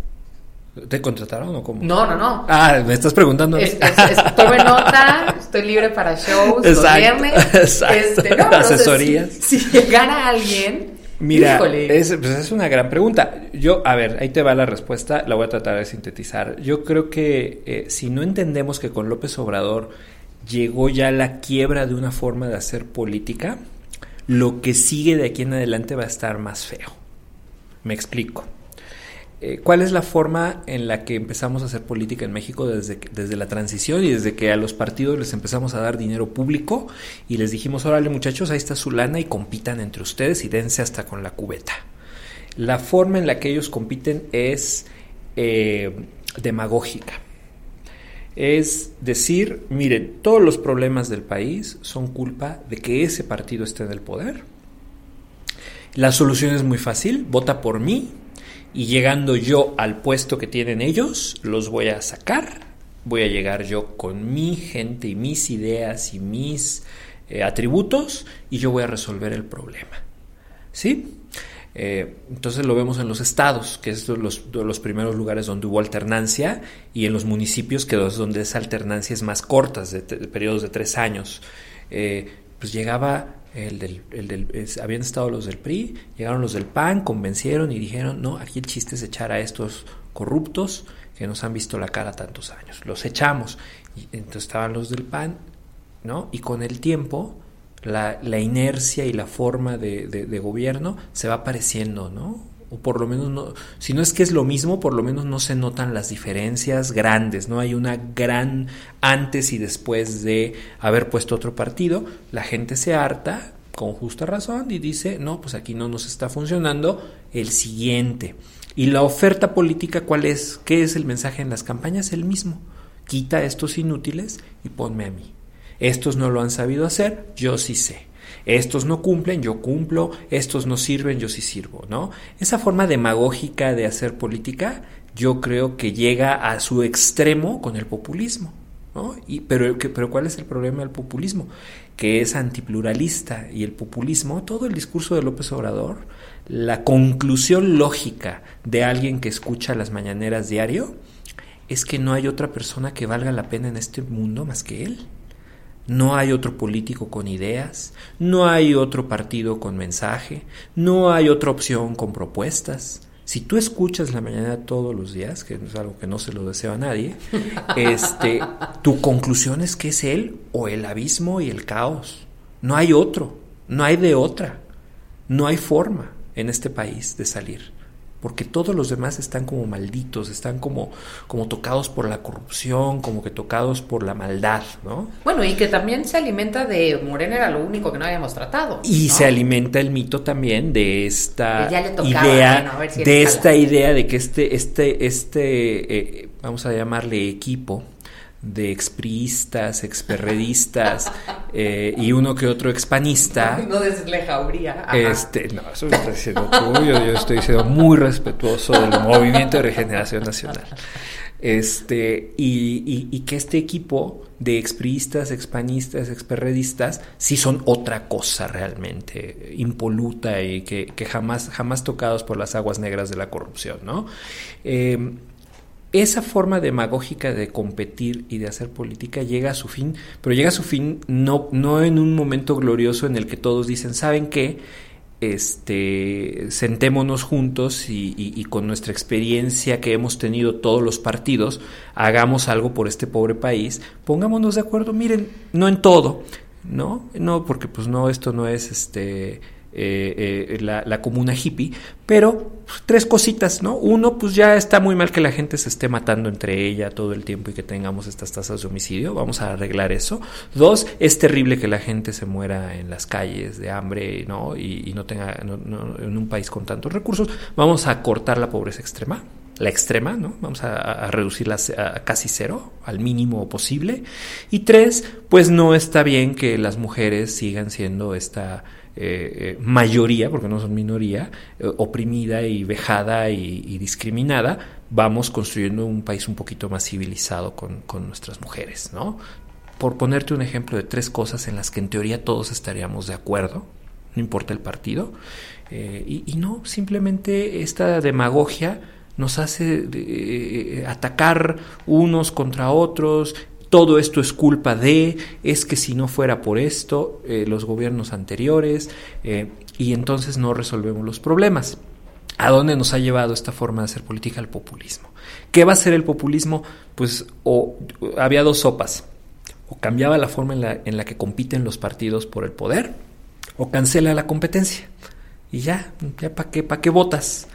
¿Te contrataron o cómo? No, no, no. Ah, me estás preguntando. Es, nota, estoy libre para shows, los viernes. Exacto. Este, Asesorías. si, llegara alguien Mira, es, pues es, una gran pregunta. Yo, a ver, ahí te va la respuesta, la voy a tratar de sintetizar. Yo creo que eh, si no entendemos que con López Obrador llegó ya la quiebra de una forma de hacer política, lo que sigue de aquí en adelante va a estar más feo. Me explico. Eh, ¿Cuál es la forma en la que empezamos a hacer política en México desde, desde la transición y desde que a los partidos les empezamos a dar dinero público y les dijimos, órale muchachos, ahí está su lana y compitan entre ustedes y dense hasta con la cubeta? La forma en la que ellos compiten es eh, demagógica. Es decir, miren, todos los problemas del país son culpa de que ese partido esté en el poder. La solución es muy fácil, vota por mí y llegando yo al puesto que tienen ellos, los voy a sacar, voy a llegar yo con mi gente y mis ideas y mis eh, atributos y yo voy a resolver el problema. ¿Sí? Eh, entonces lo vemos en los estados, que es los, los primeros lugares donde hubo alternancia, y en los municipios, que es donde esa alternancia es más corta, de, periodos de tres años. Eh, pues llegaba el del, el del habían estado los del PRI, llegaron los del PAN, convencieron y dijeron, no, aquí el chiste es echar a estos corruptos que nos han visto la cara tantos años, los echamos. Y entonces estaban los del PAN, ¿no? Y con el tiempo, la, la inercia y la forma de, de, gobierno se va apareciendo, ¿no? O por lo menos no, si no es que es lo mismo, por lo menos no se notan las diferencias grandes, no hay una gran antes y después de haber puesto otro partido, la gente se harta con justa razón y dice, no, pues aquí no nos está funcionando el siguiente. Y la oferta política, ¿cuál es? ¿Qué es el mensaje en las campañas? El mismo. Quita estos inútiles y ponme a mí. Estos no lo han sabido hacer, yo sí sé. Estos no cumplen, yo cumplo, estos no sirven, yo sí sirvo, ¿no? Esa forma demagógica de hacer política yo creo que llega a su extremo con el populismo. ¿no? Y, pero, pero ¿cuál es el problema del populismo? Que es antipluralista y el populismo, todo el discurso de López Obrador, la conclusión lógica de alguien que escucha las mañaneras diario es que no hay otra persona que valga la pena en este mundo más que él. No hay otro político con ideas, no hay otro partido con mensaje, no hay otra opción con propuestas. Si tú escuchas la mañana todos los días, que es algo que no se lo deseo a nadie, este, tu conclusión es que es él o el abismo y el caos. No hay otro, no hay de otra, no hay forma en este país de salir porque todos los demás están como malditos, están como, como tocados por la corrupción, como que tocados por la maldad, ¿no? Bueno, y que también se alimenta de Morena era lo único que no habíamos tratado. Y se alimenta el mito también de esta idea, de esta idea de que este, este, este, eh, vamos a llamarle equipo, de expriistas, experredistas eh, y uno que otro expanista. No decirle jauría. Este, no, eso lo estás diciendo tú. Yo, estoy siendo muy respetuoso del movimiento de regeneración nacional. Este, y, y, que este equipo de expriistas, expanistas, experredistas, sí son otra cosa realmente, impoluta y que, que, jamás, jamás tocados por las aguas negras de la corrupción, ¿no? Eh, esa forma demagógica de competir y de hacer política llega a su fin, pero llega a su fin no, no en un momento glorioso en el que todos dicen, ¿saben qué? este, sentémonos juntos y, con nuestra experiencia que hemos tenido todos los partidos, hagamos algo por este pobre país, pongámonos de acuerdo, miren, no en todo, ¿no? No, porque pues no, esto no es este eh, eh, la, comuna hippie, pero pues, tres cositas, ¿no? Uno, pues ya está muy mal que la gente se esté matando entre ella todo el tiempo y que tengamos estas tasas de homicidio, vamos a arreglar eso. Dos, es terrible que la gente se muera en las calles de hambre, ¿no? Y, no tenga, en un país con tantos recursos, vamos a cortar la pobreza extrema, la extrema, ¿no? Vamos a, reducirla a casi cero, al mínimo posible. Y tres, pues no está bien que las mujeres sigan siendo esta eh, eh, mayoría, porque no son minoría, eh, oprimida y vejada y, discriminada, vamos construyendo un país un poquito más civilizado con, nuestras mujeres, ¿no? Por ponerte un ejemplo de tres cosas en las que en teoría todos estaríamos de acuerdo, no importa el partido, y, no, simplemente esta demagogia nos hace atacar unos contra otros, todo esto es culpa de, es que si no fuera por esto, eh, los gobiernos anteriores, eh, y entonces no resolvemos los problemas. ¿A dónde nos ha llevado esta forma de hacer política? El populismo. ¿Qué va a ser el populismo? Pues o, había dos sopas. O cambiaba la forma en la, en la que compiten los partidos por el poder, o cancela la competencia. Y ya, ya para qué, para qué votas.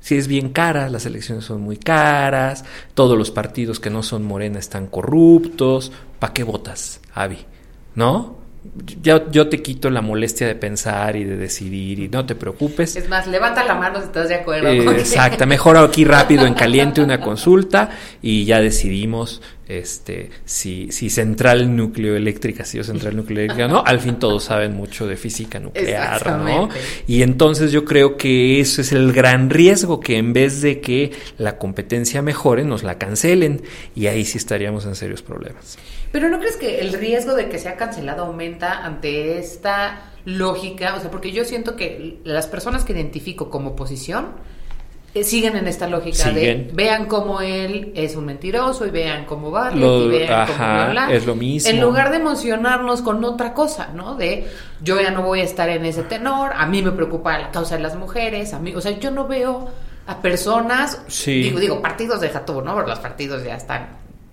Si es bien cara, las elecciones son muy caras, todos los partidos que no son morena están corruptos, ¿para qué votas, Avi? ¿No? Yo, yo, te quito la molestia de pensar y de decidir y no te preocupes. Es más, levanta la mano si estás de acuerdo. Eh, exacto, mejor aquí rápido en caliente una consulta y ya decidimos este, si, si central núcleo eléctrica, si o central núcleo eléctrica, no, al fin todos saben mucho de física nuclear, ¿no? Y entonces yo creo que eso es el gran riesgo, que en vez de que la competencia mejore, nos la cancelen y ahí sí estaríamos en serios problemas. Pero ¿no crees que el riesgo de que sea cancelado aumenta ante esta lógica? O sea, porque yo siento que las personas que identifico como oposición, eh, siguen en esta lógica de vean cómo él es un mentiroso y vean cómo va y vean cómo es lo mismo. en lugar de emocionarnos con otra cosa no de yo ya no voy a estar en ese tenor a mí me preocupa la causa de las mujeres a mí o sea yo no veo a personas digo digo partidos deja todo no porque los partidos ya están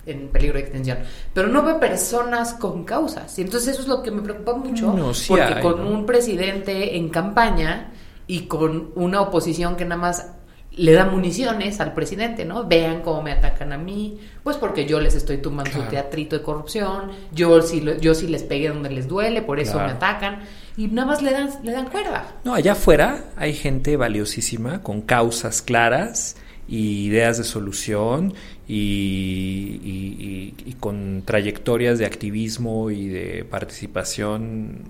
en peligro de extinción pero no veo personas con causas y entonces eso es lo que me preocupa mucho porque con un presidente en campaña y con una oposición que nada más le da municiones al presidente, ¿no? Vean cómo me atacan a mí, pues porque yo les estoy tumbando su teatrito de corrupción, yo sí, yo sí les pegué donde les duele, por eso me atacan, y nada más le dan, le dan cuerda. No, allá afuera hay gente valiosísima, con causas claras y ideas de solución y, y con trayectorias de activismo y de participación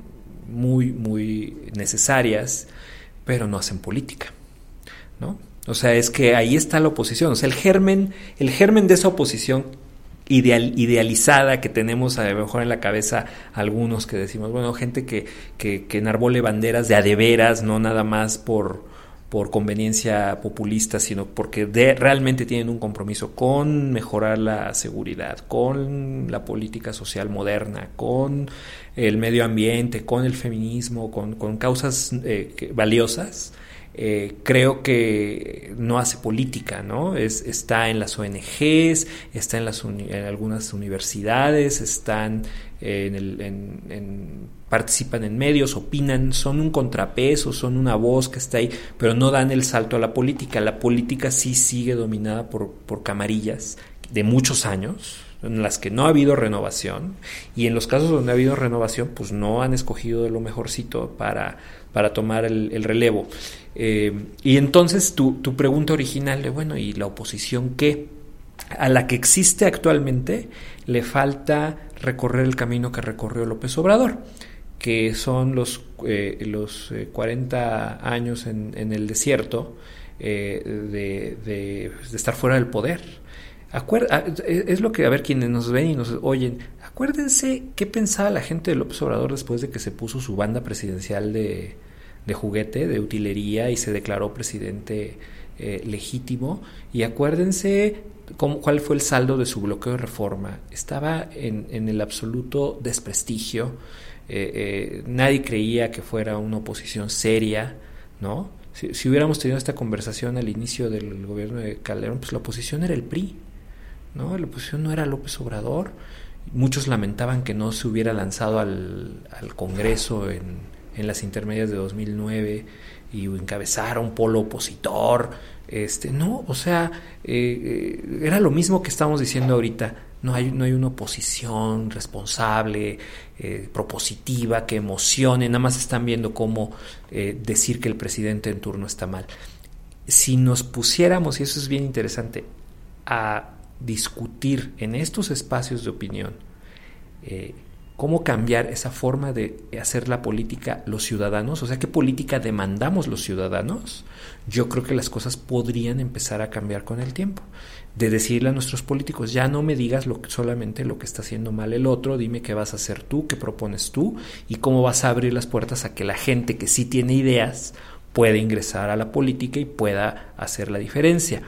muy, muy necesarias, pero no hacen política, ¿no? O sea, es que ahí está la oposición. O sea, el germen, el germen de esa oposición ideal, idealizada que tenemos a lo mejor en la cabeza algunos que decimos, bueno, gente que, que, que enarbole banderas de adeveras, no nada más por, por conveniencia populista, sino porque realmente tienen un compromiso con mejorar la seguridad, con la política social moderna, con el medio ambiente, con el feminismo, con, con causas eh, valiosas eh, creo que no hace política, ¿no? Es, está en las ONGs, está en, las en algunas universidades, están en el, en, participan en medios, opinan, son un contrapeso, son una voz que está ahí, pero no dan el salto a la política. La política sí sigue dominada por, por camarillas de muchos años, en las que no ha habido renovación y en los casos donde ha habido renovación pues no han escogido de lo mejorcito para, para tomar el relevo. Eh, y entonces tu, tu, pregunta original de, bueno, ¿y la oposición qué? A la que existe actualmente le falta recorrer el camino que recorrió López Obrador, que son los, eh, los 40 eh, años en, el desierto de, de, estar fuera del poder. es lo que, a ver, quienes nos ven y nos oyen, acuérdense qué pensaba la gente de López Obrador después de que se puso su banda presidencial de, de juguete, de utilería y se declaró presidente eh, legítimo. Y acuérdense cuál fue el saldo de su bloqueo de reforma. Estaba en, el absoluto desprestigio. Eh, eh, nadie creía que fuera una oposición seria. ¿no? Si, si, hubiéramos tenido esta conversación al inicio del gobierno de Calderón, pues la oposición era el PRI, ¿no? La oposición no era López Obrador. Muchos lamentaban que no se hubiera lanzado al, al Congreso en, en, las intermedias de 2009 y encabezara un polo opositor. Este, no, o sea, eh, eh, era lo mismo que estamos diciendo ahorita. No hay, no hay una oposición responsable, eh, propositiva, que emocione, nada más están viendo cómo decir que el presidente en turno está mal. Si nos pusiéramos, y eso es bien interesante, a discutir en estos espacios de opinión cómo cambiar esa forma de hacer la política los ciudadanos, o sea, qué política demandamos los ciudadanos, yo creo que las cosas podrían empezar a cambiar con el tiempo. De decirle a nuestros políticos, ya no me digas solamente lo que está haciendo mal el otro, dime qué vas a hacer tú, qué propones tú y cómo vas a abrir las puertas a que la gente que sí tiene ideas pueda ingresar a la política y pueda hacer la diferencia.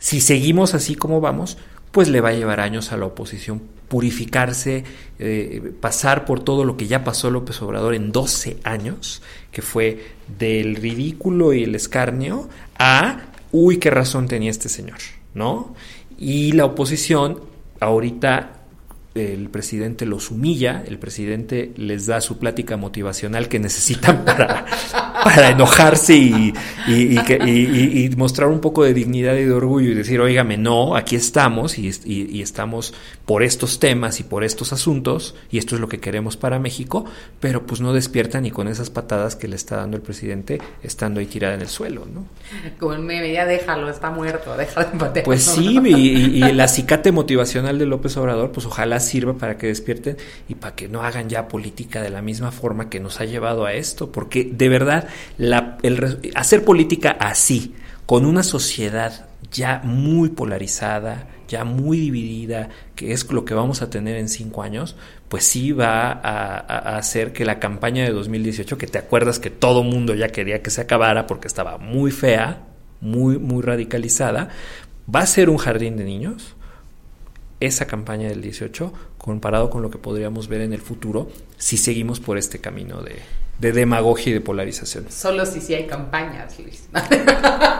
Si seguimos así como vamos, pues le va a llevar años a la oposición purificarse, eh, pasar por todo lo que ya pasó López Obrador en 12 años, que fue del ridículo y el escarnio a, uy, qué razón tenía este señor, ¿no? Y la oposición ahorita el presidente los humilla, el presidente les da su plática motivacional que necesitan para, para enojarse y, y, y, y, mostrar un poco de dignidad y de orgullo y decir, oígame, no, aquí estamos y, estamos por estos temas y por estos asuntos y esto es lo que queremos para México, pero pues no despierta ni con esas patadas que le está dando el presidente estando ahí tirada en el suelo, ¿no? Como el meme, ya déjalo, está muerto, déjalo de patear. Pues sí, y, el acicate motivacional de López Obrador, pues ojalá sirva para que despierten y para que no hagan ya política de la misma forma que nos ha llevado a esto, porque de verdad hacer política así, con una sociedad ya muy polarizada, ya muy dividida, que es lo que vamos a tener en cinco años, pues sí va a, a, hacer que la campaña de 2018, que te acuerdas que todo mundo ya quería que se acabara porque estaba muy fea, muy, muy radicalizada, va a ser un jardín de niños, esa campaña del 18 comparado con lo que podríamos ver en el futuro si seguimos por este camino de, de demagogia y de polarización. Solo si sí hay campañas, Luis.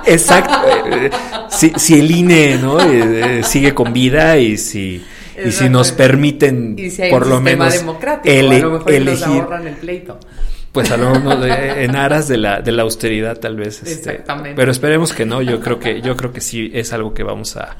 Exacto. Eh, si, si, el INE ¿no? Eh, sigue con vida y si, y si nos permiten y si hay por un lo menos democrático, ele- a lo mejor nos elegir ahorran el pleito. pues a lo de- en aras de la, de la austeridad tal vez este, Exactamente. pero esperemos que no yo creo que yo creo que sí es algo que vamos a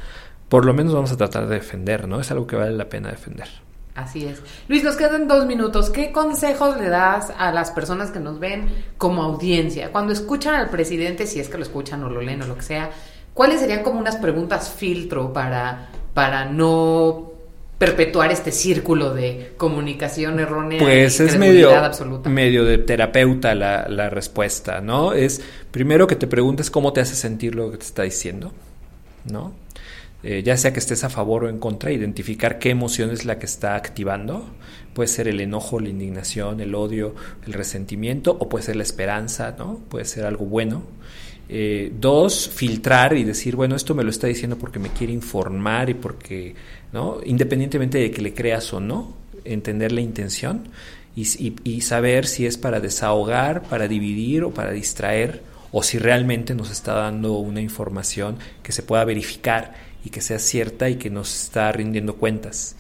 por lo menos vamos a tratar de defender no es algo que vale la pena defender Así es. Luis, nos quedan dos minutos. ¿Qué consejos le das a las personas que nos ven como audiencia? Cuando escuchan al presidente, si es que lo escuchan o lo leen o lo que sea, ¿cuáles serían como unas preguntas filtro para, para no perpetuar este círculo de comunicación errónea Pues y es medio, absoluta? medio de terapeuta la, la respuesta, ¿no? Es primero que te preguntes cómo te hace sentir lo que te está diciendo, ¿no? Eh, ya sea que estés a favor o en contra, identificar qué emoción es la que está activando. Puede ser el enojo, la indignación, el odio, el resentimiento, o puede ser la esperanza, ¿no? Puede ser algo bueno. Eh, dos, filtrar y decir, bueno, esto me lo está diciendo porque me quiere informar y porque, ¿no? Independientemente de que le creas o no, entender la intención y, saber si es para desahogar, para dividir o para distraer, o si realmente nos está dando una información que se pueda verificar y que sea cierta y que nos está rindiendo cuentas.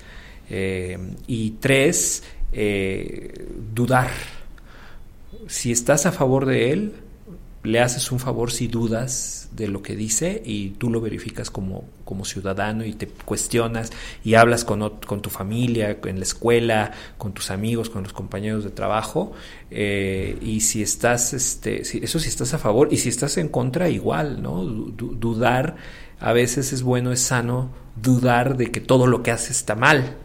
Eh, y tres, eh, dudar. Si estás a favor de él, le haces un favor si dudas de lo que dice y tú lo verificas como, como ciudadano y te cuestionas y hablas con, con tu familia, en la escuela, con tus amigos, con los compañeros de trabajo. eh, y si estás, este, eso si estás a favor y si estás en contra, igual, ¿no? Du- du- dudar, a veces es bueno, es sano dudar de que todo lo que hace está mal,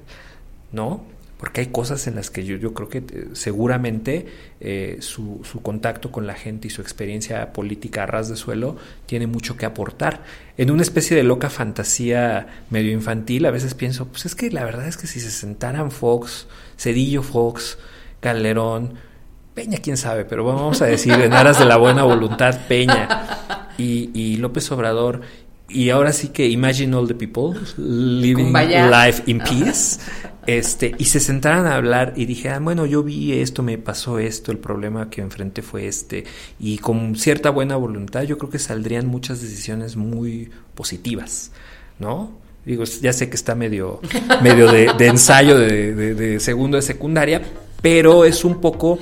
¿no? Porque hay cosas en las que yo, creo que eh, seguramente eh, su, su contacto con la gente y su experiencia política a ras de suelo tiene mucho que aportar. En una especie de loca fantasía medio infantil, a veces pienso, pues es que la verdad es que si se sentaran Fox, Cedillo Fox, Calderón, Peña, quién sabe, pero vamos a decir en aras de la buena voluntad, Peña y, y López Obrador. Y ahora sí que imagine all the people living Kumbaya. life in peace. Este, y se sentaran a hablar y dije, ah, bueno, yo vi esto, me pasó esto, el problema que enfrenté fue este, y con cierta buena voluntad yo creo que saldrían muchas decisiones muy positivas, ¿no? Digo, ya sé que está medio, medio de, ensayo de, de segundo de secundaria, pero es un poco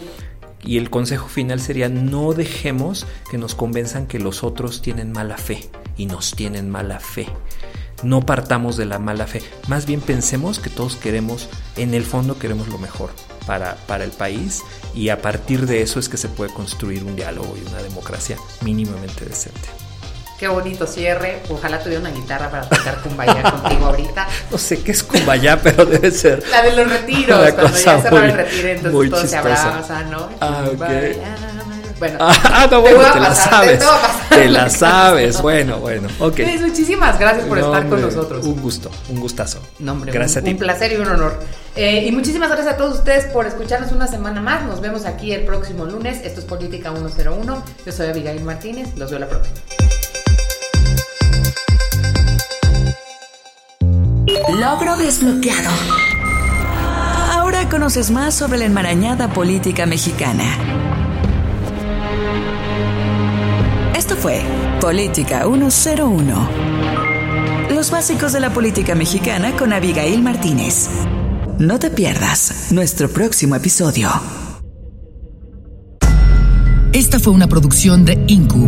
y el consejo final sería no dejemos que nos convenzan que los otros tienen mala fe y nos tienen mala fe. No partamos de la mala fe, más bien pensemos que todos queremos, en el fondo queremos lo mejor para, para el país y a partir de eso es que se puede construir un diálogo y una democracia mínimamente decente. Qué bonito cierre. Ojalá tuviera una guitarra para tocar Kumbaya contigo ahorita. No sé qué es Kumbaya, pero debe ser. La de los retiros. cuando ya se el retiro, entonces todos se abrazan, ¿no? Ah, ok. Bueno, ah, no, bueno, te, la sabes. Te, la sabes. Bueno, bueno, ok. Pues, muchísimas gracias por estar con nosotros. Un gusto, un gustazo. gracias a ti. Un placer y un honor. Eh, y muchísimas gracias a todos ustedes por escucharnos una semana más. Nos vemos aquí el próximo lunes. Esto es Política 101. Yo soy Abigail Martínez. Los veo la próxima. Logro desbloqueado. Ahora conoces más sobre la enmarañada política mexicana. Esto fue Política 101. Los básicos de la política mexicana con Abigail Martínez. No te pierdas nuestro próximo episodio. Esta fue una producción de INCU